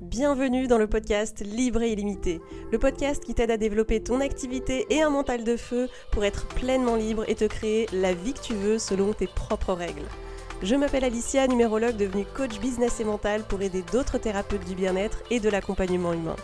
Bienvenue dans le podcast Libre et illimité, le podcast qui t'aide à développer ton activité et un mental de feu pour être pleinement libre et te créer la vie que tu veux selon tes propres règles. Je m'appelle Alicia, numérologue devenue coach business et mental pour aider d'autres thérapeutes du bien-être et de l'accompagnement humain.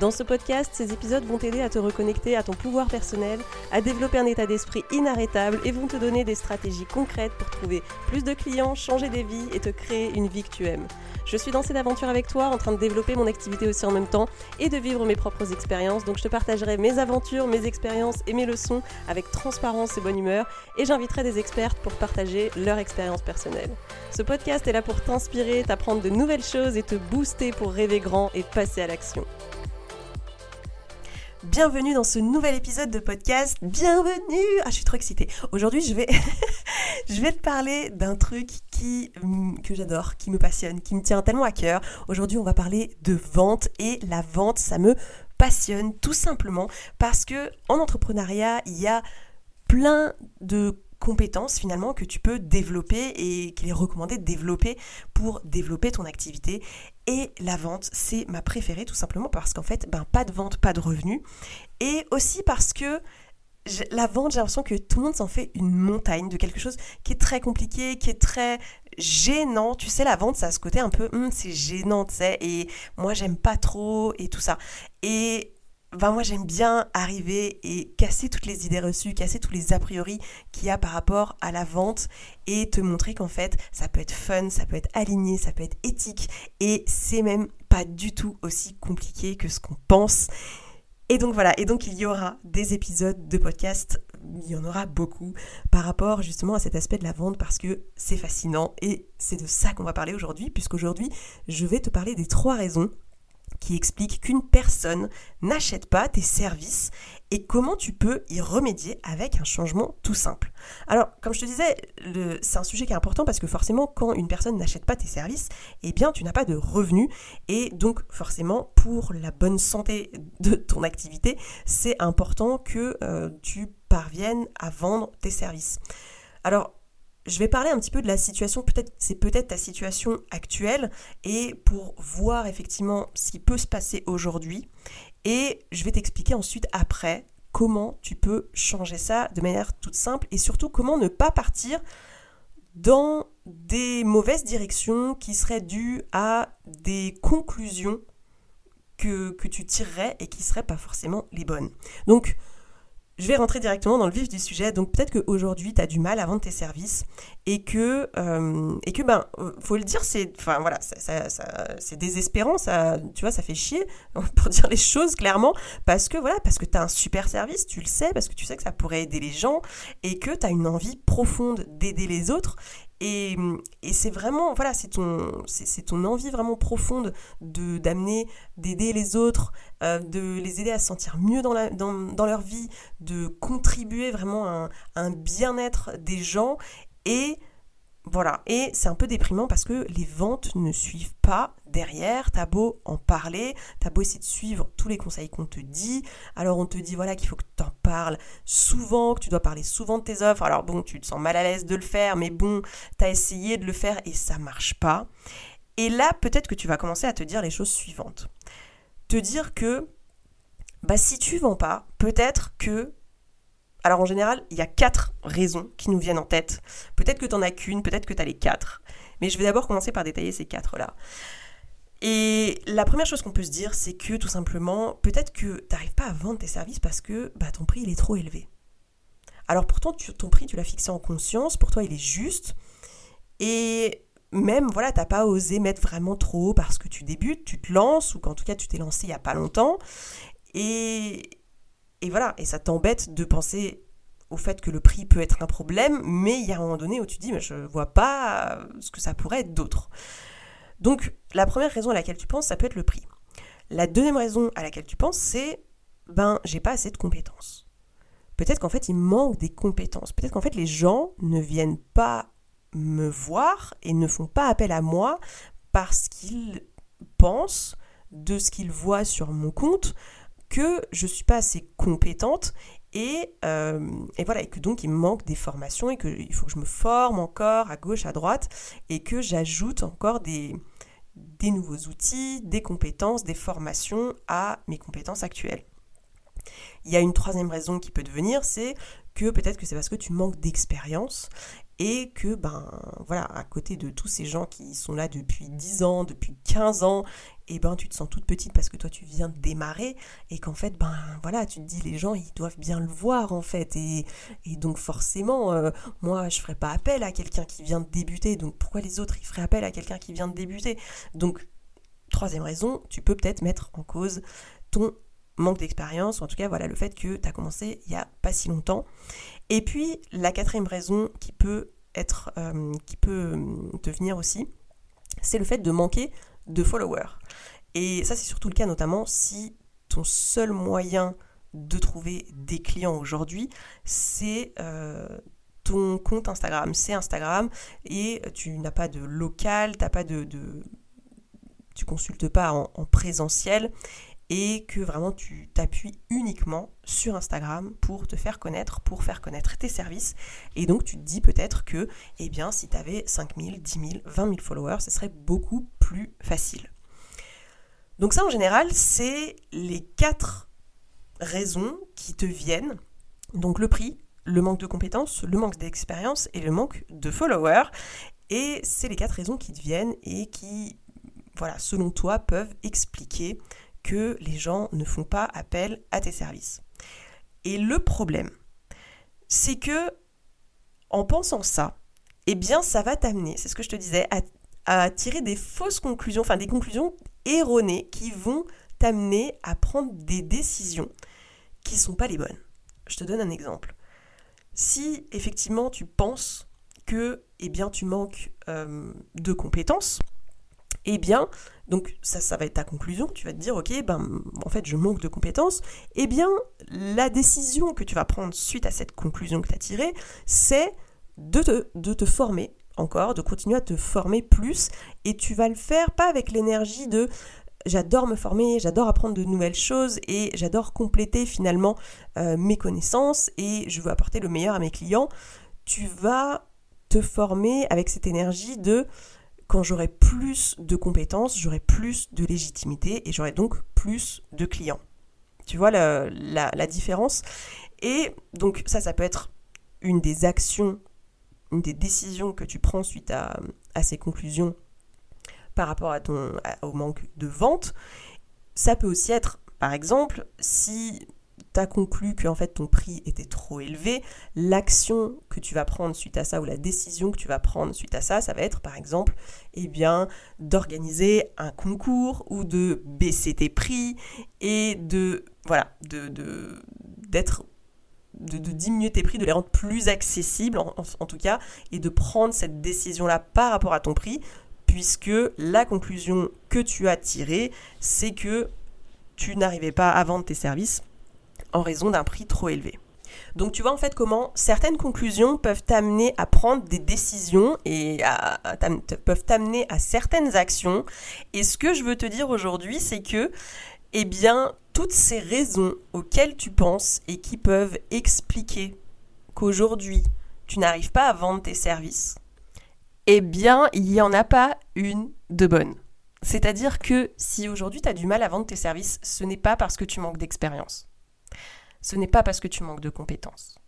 Dans ce podcast, ces épisodes vont t'aider à te reconnecter à ton pouvoir personnel, à développer un état d'esprit inarrêtable et vont te donner des stratégies concrètes pour trouver plus de clients, changer des vies et te créer une vie que tu aimes. Je suis dans cette aventure avec toi, en train de développer mon activité aussi en même temps et de vivre mes propres expériences. Donc je te partagerai mes aventures, mes expériences et mes leçons avec transparence et bonne humeur et j'inviterai des expertes pour partager leur expérience personnelle. Ce podcast est là pour t'inspirer, t'apprendre de nouvelles choses et te booster pour rêver grand et passer à l'action. Bienvenue dans ce nouvel épisode de podcast. Bienvenue Ah, je suis trop excitée. Aujourd'hui, je vais, je vais te parler d'un truc qui, hum, que j'adore, qui me passionne, qui me tient tellement à cœur. Aujourd'hui, on va parler de vente et la vente, ça me passionne tout simplement parce que en entrepreneuriat, il y a plein de compétences finalement que tu peux développer et qu'il est recommandé de développer pour développer ton activité. Et la vente, c'est ma préférée tout simplement parce qu'en fait, ben, pas de vente, pas de revenus. Et aussi parce que la vente, j'ai l'impression que tout le monde s'en fait une montagne de quelque chose qui est très compliqué, qui est très gênant. Tu sais, la vente, ça a ce côté un peu, hum, c'est gênant, tu sais, et moi, j'aime pas trop, et tout ça. Et ben moi j'aime bien arriver et casser toutes les idées reçues, casser tous les a priori qu'il y a par rapport à la vente et te montrer qu'en fait ça peut être fun, ça peut être aligné, ça peut être éthique et c'est même pas du tout aussi compliqué que ce qu'on pense. Et donc voilà, et donc il y aura des épisodes de podcast, il y en aura beaucoup par rapport justement à cet aspect de la vente parce que c'est fascinant et c'est de ça qu'on va parler aujourd'hui puisqu'aujourd'hui je vais te parler des trois raisons qui explique qu'une personne n'achète pas tes services et comment tu peux y remédier avec un changement tout simple. Alors, comme je te disais, c'est un sujet qui est important parce que forcément, quand une personne n'achète pas tes services, eh bien, tu n'as pas de revenus et donc forcément, pour la bonne santé de ton activité, c'est important que euh, tu parviennes à vendre tes services. Alors, je vais parler un petit peu de la situation, peut-être c'est peut-être ta situation actuelle, et pour voir effectivement ce qui peut se passer aujourd'hui. Et je vais t'expliquer ensuite après comment tu peux changer ça de manière toute simple et surtout comment ne pas partir dans des mauvaises directions qui seraient dues à des conclusions que, que tu tirerais et qui ne seraient pas forcément les bonnes. Donc, je vais rentrer directement dans le vif du sujet. Donc peut-être qu'aujourd'hui, tu as du mal à vendre tes services et que, euh, et que ben, euh, faut le dire, c'est, enfin voilà, ça, c'est désespérant, ça, tu vois, ça fait chier pour dire les choses clairement, parce que voilà, parce que tu as un super service, tu le sais, parce que tu sais que ça pourrait aider les gens et que tu as une envie profonde d'aider les autres et, c'est vraiment, voilà, c'est ton, c'est, ton envie vraiment profonde de, d'amener, d'aider les autres, euh, de les aider à se sentir mieux dans, leur vie, de contribuer vraiment à un bien-être des gens. Et voilà, et c'est un peu déprimant parce que les ventes ne suivent pas derrière. T'as beau en parler, t'as beau essayer de suivre tous les conseils qu'on te dit. Alors on te dit voilà qu'il faut que tu en parles souvent, que tu dois parler souvent de tes offres. Alors bon, tu te sens mal à l'aise de le faire, mais bon, t'as essayé de le faire et ça marche pas. Et là, peut-être que tu vas commencer à te dire les choses suivantes. Te dire que bah si tu vends pas, peut-être que alors en général, il y a quatre raisons qui nous viennent en tête. Peut-être que tu n'en as qu'une, peut-être que tu as les quatre. Mais je vais d'abord commencer par détailler ces quatre-là. Et la première chose qu'on peut se dire, c'est que tout simplement, peut-être que tu n'arrives pas à vendre tes services parce que bah, ton prix il est trop élevé. Alors pourtant, ton prix, tu l'as fixé en conscience, pour toi il est juste. Et même, voilà, t'as pas osé mettre vraiment trop parce que tu débutes, tu te lances, ou qu'en tout cas tu t'es lancé il n'y a pas longtemps. Et, et voilà, et ça t'embête de penser au fait que le prix peut être un problème, mais il y a un moment donné où tu dis, mais je vois pas ce que ça pourrait être d'autre. Donc, la première raison à laquelle tu penses, ça peut être le prix. La deuxième raison à laquelle tu penses, c'est, ben, j'ai pas assez de compétences. Peut-être qu'en fait, il manque des compétences. Peut-être qu'en fait, les gens ne viennent pas me voir et ne font pas appel à moi parce qu'ils pensent de ce qu'ils voient sur mon compte que je suis pas assez compétente et, euh, et, voilà, et que donc il me manque des formations et qu'il faut que je me forme encore à gauche, à droite et que j'ajoute encore des, des nouveaux outils, des compétences, des formations à mes compétences actuelles. Il y a une troisième raison qui peut devenir, c'est que peut-être que c'est parce que tu manques d'expérience et que ben voilà à côté de tous ces gens qui sont là depuis 10 ans, depuis 15 ans, et ben tu te sens toute petite parce que toi tu viens de démarrer et qu'en fait ben voilà, tu te dis les gens ils doivent bien le voir en fait. Et, donc forcément euh, moi je ferais pas appel à quelqu'un qui vient de débuter. Donc pourquoi les autres ils feraient appel à quelqu'un qui vient de débuter? Donc troisième raison, tu peux peut-être mettre en cause ton manque d'expérience, ou en tout cas voilà le fait que tu as commencé il n'y a pas si longtemps. Et puis la quatrième raison qui peut être, euh, qui peut devenir aussi, c'est le fait de manquer de followers. Et ça c'est surtout le cas notamment si ton seul moyen de trouver des clients aujourd'hui, c'est euh, ton compte Instagram. C'est Instagram et tu n'as pas de local, t'as pas de, de, tu consultes pas en présentiel et que vraiment tu t'appuies uniquement sur Instagram pour te faire connaître, pour faire connaître tes services. Et donc tu te dis peut-être que, eh bien, si tu avais 5 000, 10 000, 20 000 followers, ce serait beaucoup plus facile. Donc ça, en général, c'est les quatre raisons qui te viennent. Donc le prix, le manque de compétences, le manque d'expérience et le manque de followers. Et c'est les quatre raisons qui te viennent et qui, voilà, selon toi, peuvent expliquer que les gens ne font pas appel à tes services. Et le problème, c'est que en pensant ça, eh bien ça va t'amener, c'est ce que je te disais, à, tirer des fausses conclusions, enfin des conclusions erronées qui vont t'amener à prendre des décisions qui ne sont pas les bonnes. Je te donne un exemple. Si effectivement tu penses que eh bien, tu manques euh, de compétences, eh bien, donc ça, ça va être ta conclusion, tu vas te dire, ok, ben en fait je manque de compétences, eh bien la décision que tu vas prendre suite à cette conclusion que tu as tirée, c'est de te, former encore, de continuer à te former plus, et tu vas le faire pas avec l'énergie de j'adore me former, j'adore apprendre de nouvelles choses et j'adore compléter finalement euh, mes connaissances et je veux apporter le meilleur à mes clients. Tu vas te former avec cette énergie de quand j'aurai plus de compétences, j'aurai plus de légitimité et j'aurai donc plus de clients. Tu vois la, différence Et donc ça, ça peut être une des actions, une des décisions que tu prends suite à, ces conclusions par rapport à ton, au manque de vente. Ça peut aussi être, par exemple, si tu as conclu que en fait ton prix était trop élevé, l'action que tu vas prendre suite à ça ou la décision que tu vas prendre suite à ça, ça va être par exemple eh bien d'organiser un concours ou de baisser tes prix et de voilà, de d'être de, diminuer tes prix, de les rendre plus accessibles en tout cas, et de prendre cette décision-là par rapport à ton prix, puisque la conclusion que tu as tirée, c'est que tu n'arrivais pas à vendre tes services en raison d'un prix trop élevé. Donc tu vois en fait comment certaines conclusions peuvent t'amener à prendre des décisions et peuvent t'amener à certaines actions. Et ce que je veux te dire aujourd'hui, c'est que, eh bien, toutes ces raisons auxquelles tu penses et qui peuvent expliquer qu'aujourd'hui tu n'arrives pas à vendre tes services, eh bien, il n'y en a pas une de bonne. C'est-à-dire que si aujourd'hui tu as du mal à vendre tes services, ce n'est pas parce que tu manques d'expérience ce n'est pas parce que tu manques de compétences.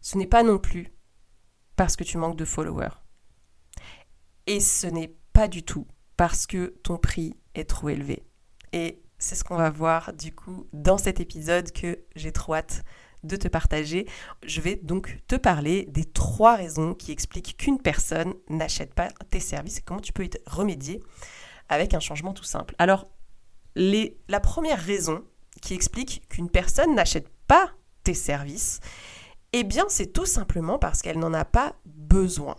Ce n'est pas non plus parce que tu manques de followers. Et ce n'est pas du tout parce que ton prix est trop élevé. Et c'est ce qu'on va voir du coup dans cet épisode que j'ai trop hâte de te partager. Je vais donc te parler des trois raisons qui expliquent qu'une personne n'achète pas tes services et comment tu peux y remédier avec un changement tout simple. Alors, la première raison qui explique qu'une personne n'achète tes services, eh bien c'est tout simplement parce qu'elle n'en a pas besoin.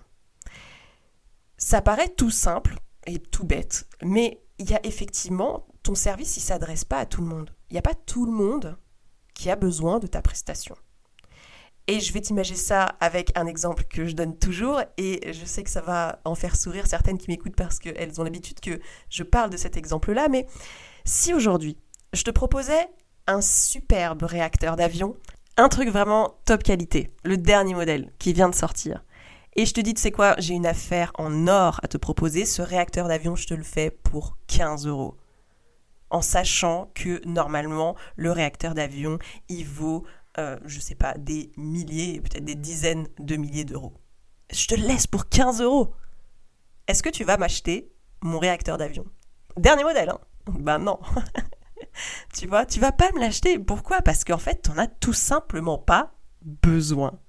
Ça paraît tout simple et tout bête, mais il y a effectivement, ton service, il s'adresse pas à tout le monde. Il n'y a pas tout le monde qui a besoin de ta prestation. Et je vais t'imaginer ça avec un exemple que je donne toujours, et je sais que ça va en faire sourire certaines qui m'écoutent parce qu'elles ont l'habitude que je parle de cet exemple-là, mais si aujourd'hui je te proposais un superbe réacteur d'avion, un truc vraiment top qualité, le dernier modèle qui vient de sortir. Et je te dis, tu sais quoi, j'ai une affaire en or à te proposer. Ce réacteur d'avion, je te le fais pour 15 euros. En sachant que normalement le réacteur d'avion il vaut euh, je sais pas des milliers peut-être des dizaines de milliers d'euros. Je te laisse pour 15 euros. Est-ce que tu vas m'acheter mon réacteur d'avion? Dernier modèle hein? Ben non tu vois tu vas pas me l'acheter. Pourquoi? Parce qu'en fait t'en as tout simplement pas besoin.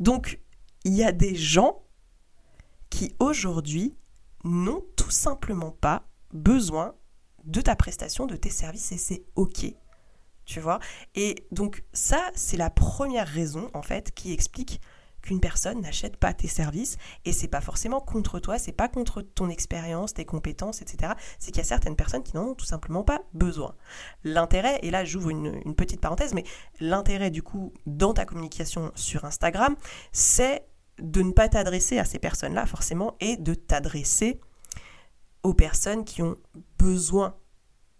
Donc il y a des gens qui aujourd'hui n'ont tout simplement pas besoin de ta prestation, de tes services et c'est ok. Tu vois? Et donc ça, c'est la première raison en fait qui explique qu'une personne n'achète pas tes services et c'est pas forcément contre toi, c'est pas contre ton expérience, tes compétences, etc. C'est qu'il y a certaines personnes qui n'en ont tout simplement pas besoin. L'intérêt, et là j'ouvre une, une petite parenthèse, mais l'intérêt du coup dans ta communication sur Instagram, c'est de ne pas t'adresser à ces personnes-là forcément et de t'adresser aux personnes qui ont besoin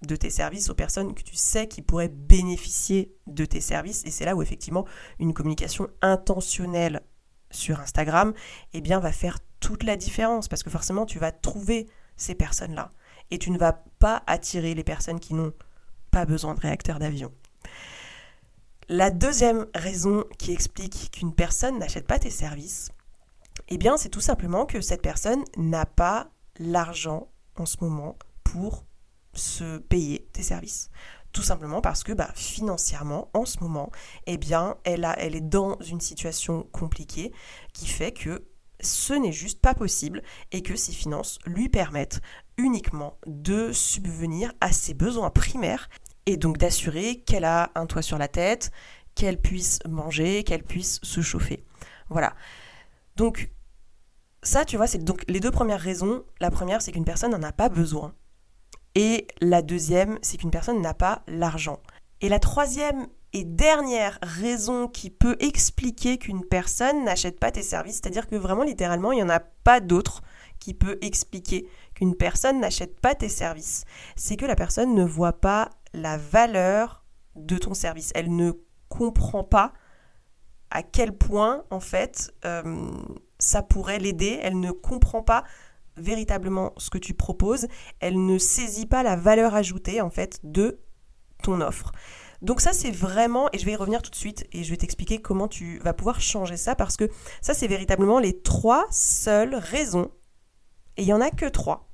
de tes services, aux personnes que tu sais qui pourraient bénéficier de tes services. Et c'est là où effectivement une communication intentionnelle sur Instagram eh bien, va faire toute la différence parce que forcément tu vas trouver ces personnes-là et tu ne vas pas attirer les personnes qui n'ont pas besoin de réacteurs d'avion. La deuxième raison qui explique qu'une personne n'achète pas tes services, eh bien c'est tout simplement que cette personne n'a pas l'argent en ce moment pour se payer tes services. Tout simplement parce que bah, financièrement, en ce moment, eh bien, elle, elle est dans une situation compliquée qui fait que ce n'est juste pas possible et que ses finances lui permettent uniquement de subvenir à ses besoins primaires et donc d'assurer qu'elle a un toit sur la tête, qu'elle puisse manger, qu'elle puisse se chauffer. Voilà. Donc ça, tu vois, c'est donc les deux premières raisons. La première, c'est qu'une personne n'en a pas besoin. Et la deuxième, c'est qu'une personne n'a pas l'argent. Et la troisième et dernière raison qui peut expliquer qu'une personne n'achète pas tes services, c'est-à-dire que vraiment littéralement, il n'y en a pas d'autre qui peut expliquer qu'une personne n'achète pas tes services, c'est que la personne ne voit pas la valeur de ton service. Elle ne comprend pas à quel point, en fait, euh, ça pourrait l'aider. Elle ne comprend pas véritablement ce que tu proposes. Elle ne saisit pas la valeur ajoutée, en fait, de ton offre. Donc ça, c'est vraiment, et je vais y revenir tout de suite, et je vais t'expliquer comment tu vas pouvoir changer ça, parce que ça, c'est véritablement les trois seules raisons, et il n'y en a que trois,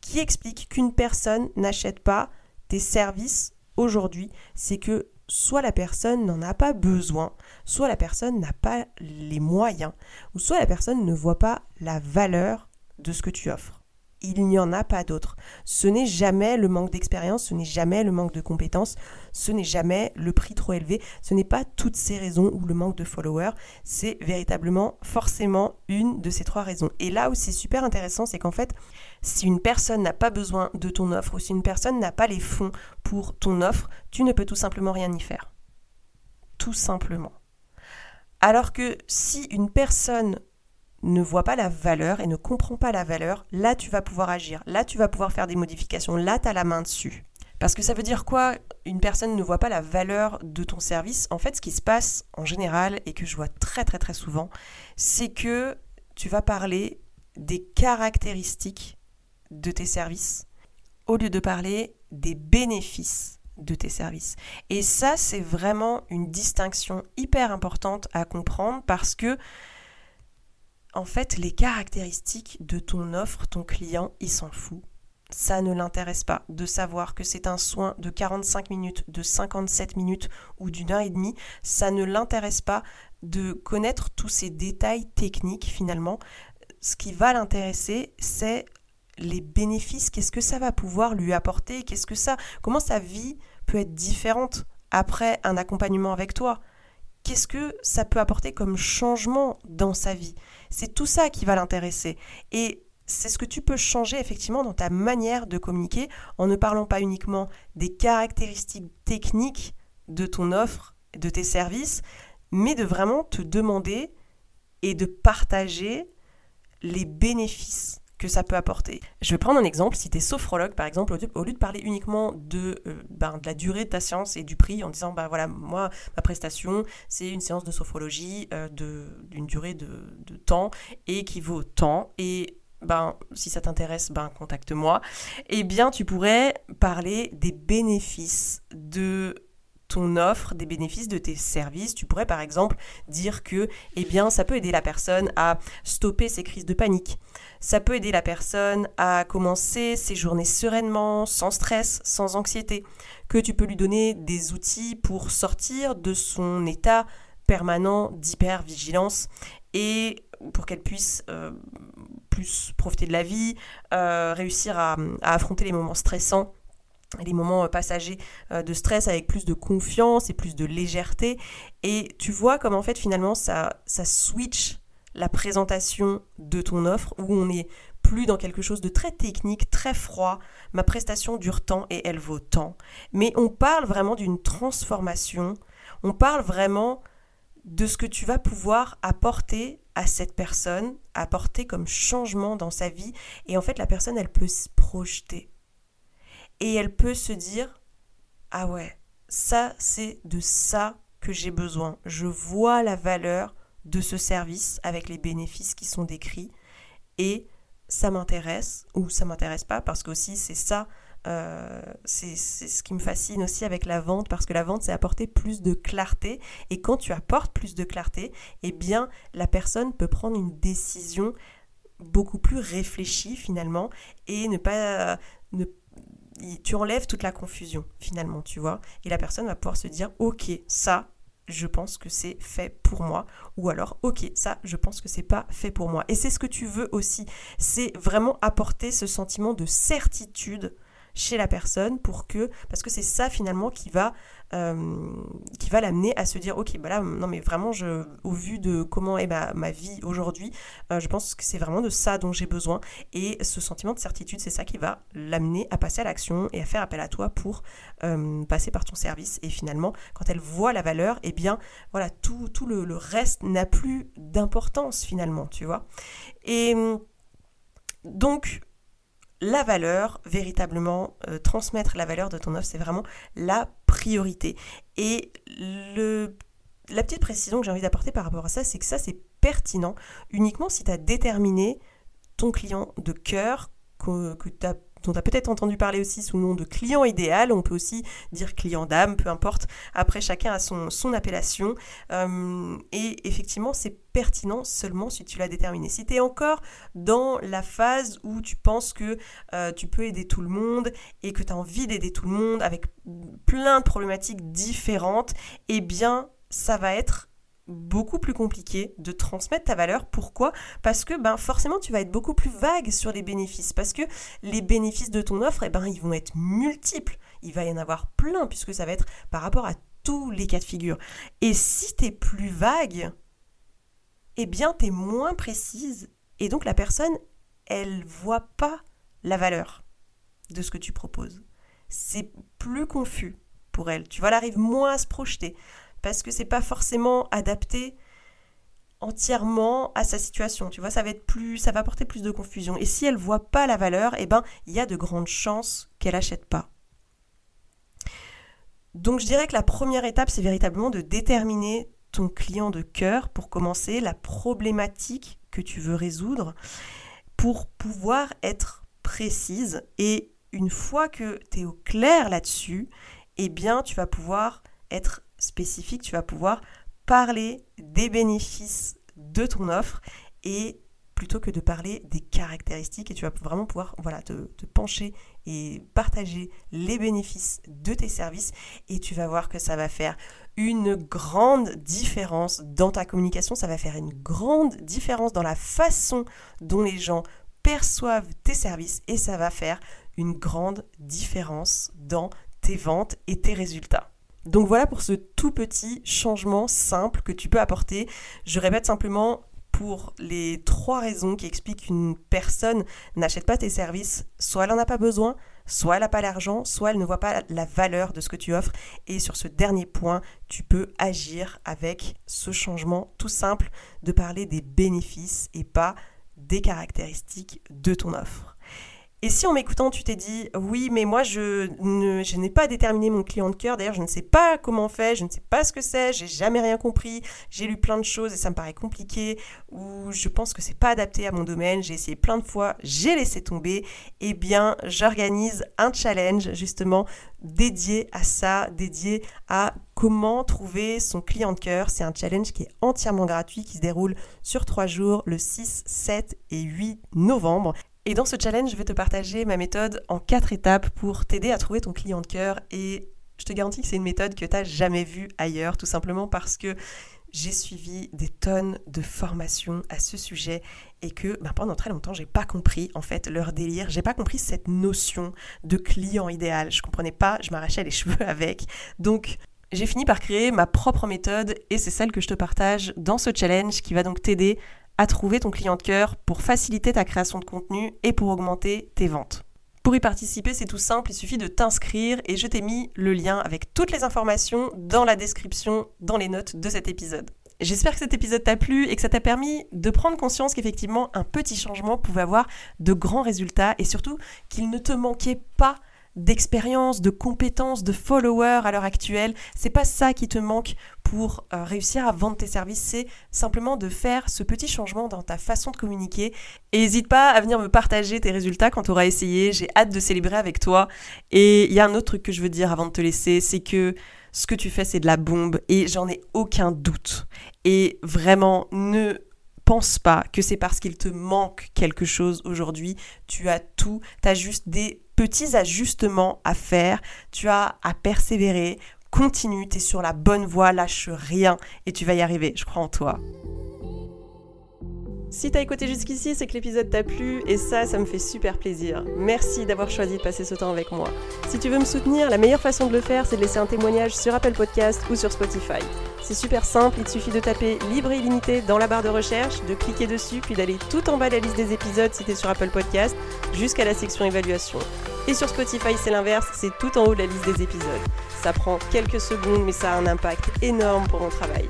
qui expliquent qu'une personne n'achète pas tes services aujourd'hui. C'est que soit la personne n'en a pas besoin, soit la personne n'a pas les moyens, ou soit la personne ne voit pas la valeur de ce que tu offres. Il n'y en a pas d'autre. Ce n'est jamais le manque d'expérience, ce n'est jamais le manque de compétences, ce n'est jamais le prix trop élevé, ce n'est pas toutes ces raisons ou le manque de followers, c'est véritablement forcément une de ces trois raisons. Et là où c'est super intéressant, c'est qu'en fait, si une personne n'a pas besoin de ton offre ou si une personne n'a pas les fonds pour ton offre, tu ne peux tout simplement rien y faire. Tout simplement. Alors que si une personne ne voit pas la valeur et ne comprend pas la valeur, là tu vas pouvoir agir, là tu vas pouvoir faire des modifications, là tu as la main dessus. Parce que ça veut dire quoi? Une personne ne voit pas la valeur de ton service. En fait, ce qui se passe en général et que je vois très très très souvent, c'est que tu vas parler des caractéristiques de tes services au lieu de parler des bénéfices de tes services. Et ça, c'est vraiment une distinction hyper importante à comprendre parce que en fait, les caractéristiques de ton offre, ton client, il s'en fout. Ça ne l'intéresse pas de savoir que c'est un soin de 45 minutes, de 57 minutes ou d'une heure et demie. Ça ne l'intéresse pas de connaître tous ces détails techniques finalement. Ce qui va l'intéresser, c'est les bénéfices. Qu'est-ce que ça va pouvoir lui apporter? Qu'est-ce que ça Comment sa vie peut être différente après un accompagnement avec toi? Qu'est-ce que ça peut apporter comme changement dans sa vie? C'est tout ça qui va l'intéresser. Et c'est ce que tu peux changer effectivement dans ta manière de communiquer en ne parlant pas uniquement des caractéristiques techniques de ton offre, de tes services, mais de vraiment te demander et de partager les bénéfices que ça peut apporter. Je vais prendre un exemple, si tu es sophrologue par exemple, au lieu de parler uniquement de, euh, ben, de la durée de ta séance et du prix en disant, bah voilà, moi, ma prestation, c'est une séance de sophrologie euh, d'une durée de, de temps et qui vaut tant. Et ben, si ça t'intéresse, ben, contacte-moi. Eh bien, tu pourrais parler des bénéfices de ton offre, des bénéfices de tes services. Tu pourrais par exemple dire que eh bien, ça peut aider la personne à stopper ses crises de panique. Ça peut aider la personne à commencer ses journées sereinement, sans stress, sans anxiété. Que tu peux lui donner des outils pour sortir de son état permanent d'hypervigilance et pour qu'elle puisse euh, plus profiter de la vie, euh, réussir à affronter les moments stressants les moments euh, passagers euh, de stress avec plus de confiance et plus de légèreté. Et tu vois comme en fait finalement ça, ça switch la présentation de ton offre où on est plus dans quelque chose de très technique, très froid. Ma prestation dure tant et elle vaut tant. Mais on parle vraiment d'une transformation. On parle vraiment de ce que tu vas pouvoir apporter à cette personne, apporter comme changement dans sa vie. Et en fait, la personne, elle peut se projeter et elle peut se dire ah ouais, ça c'est de ça que j'ai besoin. Je vois la valeur de ce service avec les bénéfices qui sont décrits et ça m'intéresse ou ça m'intéresse pas parce qu'aussi c'est ça euh, c'est ce qui me fascine aussi avec la vente parce que la vente c'est apporter plus de clarté et quand tu apportes plus de clarté eh bien la personne peut prendre une décision beaucoup plus réfléchie finalement et ne pas ne tu enlèves toute la confusion finalement, tu vois. Et la personne va pouvoir se dire, ok, ça, je pense que c'est fait pour moi. Ou alors, ok, ça, je pense que c'est pas fait pour moi. Et c'est ce que tu veux aussi. C'est vraiment apporter ce sentiment de certitude chez la personne pour que, parce que c'est ça finalement qui va, euh, qui va l'amener à se dire, ok, bah là, non mais vraiment, je, au vu de comment est ma, ma vie aujourd'hui, euh, je pense que c'est vraiment de ça dont j'ai besoin. Et ce sentiment de certitude, c'est ça qui va l'amener à passer à l'action et à faire appel à toi pour euh, passer par ton service. Et finalement, quand elle voit la valeur, eh bien, voilà, tout, tout le reste n'a plus d'importance finalement, tu vois. Et donc, la valeur, véritablement, euh, transmettre la valeur de ton offre, c'est vraiment la priorité. Et la petite précision que j'ai envie d'apporter par rapport à ça, c'est que ça, c'est pertinent uniquement si tu as déterminé ton client de cœur, que tu as dont as peut-être entendu parler aussi sous le nom de client idéal, on peut aussi dire client d'âme, peu importe, après chacun a son, son appellation. Euh, et effectivement, c'est pertinent seulement si tu l'as déterminé. Si tu es encore dans la phase où tu penses que euh, tu peux aider tout le monde et que tu as envie d'aider tout le monde avec plein de problématiques différentes, eh bien, ça va être beaucoup plus compliqué de transmettre ta valeur. Pourquoi? Parce que ben, forcément, tu vas être beaucoup plus vague sur les bénéfices. Parce que les bénéfices de ton offre, eh ben, ils vont être multiples. Il va y en avoir plein, puisque ça va être par rapport à tous les cas de figure. Et si tu es plus vague, eh bien, tu es moins précise. Et donc, la personne, elle voit pas la valeur de ce que tu proposes. C'est plus confus pour elle. Tu vois, elle arrive moins à se projeter parce que c'est pas forcément adapté entièrement à sa situation. Tu vois, ça va plus, ça va apporter plus de confusion. Et si elle voit pas la valeur, eh ben, il y a de grandes chances qu'elle achète pas. Donc, je dirais que la première étape, c'est véritablement de déterminer ton client de cœur pour commencer, la problématique que tu veux résoudre, pour pouvoir être précise. Et une fois que tu es au clair là-dessus, eh bien, tu vas pouvoir être spécifique, tu vas pouvoir parler des bénéfices de ton offre et plutôt que de parler des caractéristiques et tu vas vraiment pouvoir voilà, te, te, pencher et partager les bénéfices de tes services et tu vas voir que ça va faire une grande différence dans ta communication, ça va faire une grande différence dans la façon dont les gens perçoivent tes services et ça va faire une grande différence dans tes ventes et tes résultats. Donc voilà pour ce tout petit changement simple que tu peux apporter. Je répète simplement pour les trois raisons qui expliquent qu'une personne n'achète pas tes services, soit elle n'en a pas besoin, soit elle n'a pas l'argent, soit elle ne voit pas la valeur de ce que tu offres. Et sur ce dernier point, tu peux agir avec ce changement tout simple de parler des bénéfices et pas des caractéristiques de ton offre. Et si en m'écoutant, tu t'es dit, oui, mais moi, je, ne, je n'ai pas déterminé mon client de cœur, d'ailleurs, je ne sais pas comment on fait, je ne sais pas ce que c'est, j'ai jamais rien compris, j'ai lu plein de choses et ça me paraît compliqué, ou je pense que c'est pas adapté à mon domaine, j'ai essayé plein de fois, j'ai laissé tomber, eh bien, j'organise un challenge, justement, dédié à ça, dédié à comment trouver son client de cœur. C'est un challenge qui est entièrement gratuit, qui se déroule sur trois jours, le 6, 7 et 8 novembre. Et dans ce challenge, je vais te partager ma méthode en quatre étapes pour t'aider à trouver ton client de cœur. Et je te garantis que c'est une méthode que tu n'as jamais vue ailleurs, tout simplement parce que j'ai suivi des tonnes de formations à ce sujet et que ben, pendant très longtemps, j'ai pas compris en fait leur délire. J'ai pas compris cette notion de client idéal. Je comprenais pas, je m'arrachais les cheveux avec. Donc, j'ai fini par créer ma propre méthode et c'est celle que je te partage dans ce challenge qui va donc t'aider à trouver ton client de cœur pour faciliter ta création de contenu et pour augmenter tes ventes. Pour y participer, c'est tout simple, il suffit de t'inscrire et je t'ai mis le lien avec toutes les informations dans la description, dans les notes de cet épisode. J'espère que cet épisode t'a plu et que ça t'a permis de prendre conscience qu'effectivement un petit changement pouvait avoir de grands résultats et surtout qu'il ne te manquait pas d'expérience, de compétences, de followers à l'heure actuelle. C'est pas ça qui te manque pour euh, réussir à vendre tes services, c'est simplement de faire ce petit changement dans ta façon de communiquer. Et n'hésite pas à venir me partager tes résultats quand tu auras essayé. J'ai hâte de célébrer avec toi. Et il y a un autre truc que je veux dire avant de te laisser, c'est que ce que tu fais, c'est de la bombe et j'en ai aucun doute. Et vraiment, ne pense pas que c'est parce qu'il te manque quelque chose aujourd'hui. Tu as tout, tu as juste des petits ajustements à faire, tu as à persévérer, continue, tu es sur la bonne voie, lâche rien et tu vas y arriver, je crois en toi. Si t'as écouté jusqu'ici, c'est que l'épisode t'a plu et ça, ça me fait super plaisir. Merci d'avoir choisi de passer ce temps avec moi. Si tu veux me soutenir, la meilleure façon de le faire, c'est de laisser un témoignage sur Apple Podcast ou sur Spotify. C'est super simple, il suffit de taper libre et illimité dans la barre de recherche, de cliquer dessus, puis d'aller tout en bas de la liste des épisodes si t'es sur Apple Podcast, jusqu'à la section évaluation. Et sur Spotify, c'est l'inverse, c'est tout en haut de la liste des épisodes. Ça prend quelques secondes, mais ça a un impact énorme pour mon travail.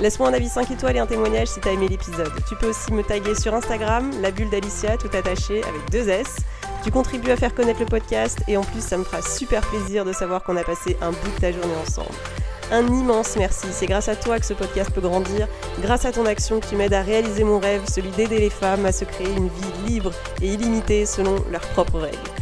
Laisse-moi un avis 5 étoiles et un témoignage si t'as aimé l'épisode. Tu peux aussi me taguer sur Instagram, la bulle d'Alicia, tout attaché avec deux S. Tu contribues à faire connaître le podcast et en plus ça me fera super plaisir de savoir qu'on a passé un bout de ta journée ensemble. Un immense merci, c'est grâce à toi que ce podcast peut grandir, grâce à ton action que tu m'aides à réaliser mon rêve, celui d'aider les femmes à se créer une vie libre et illimitée selon leurs propres règles.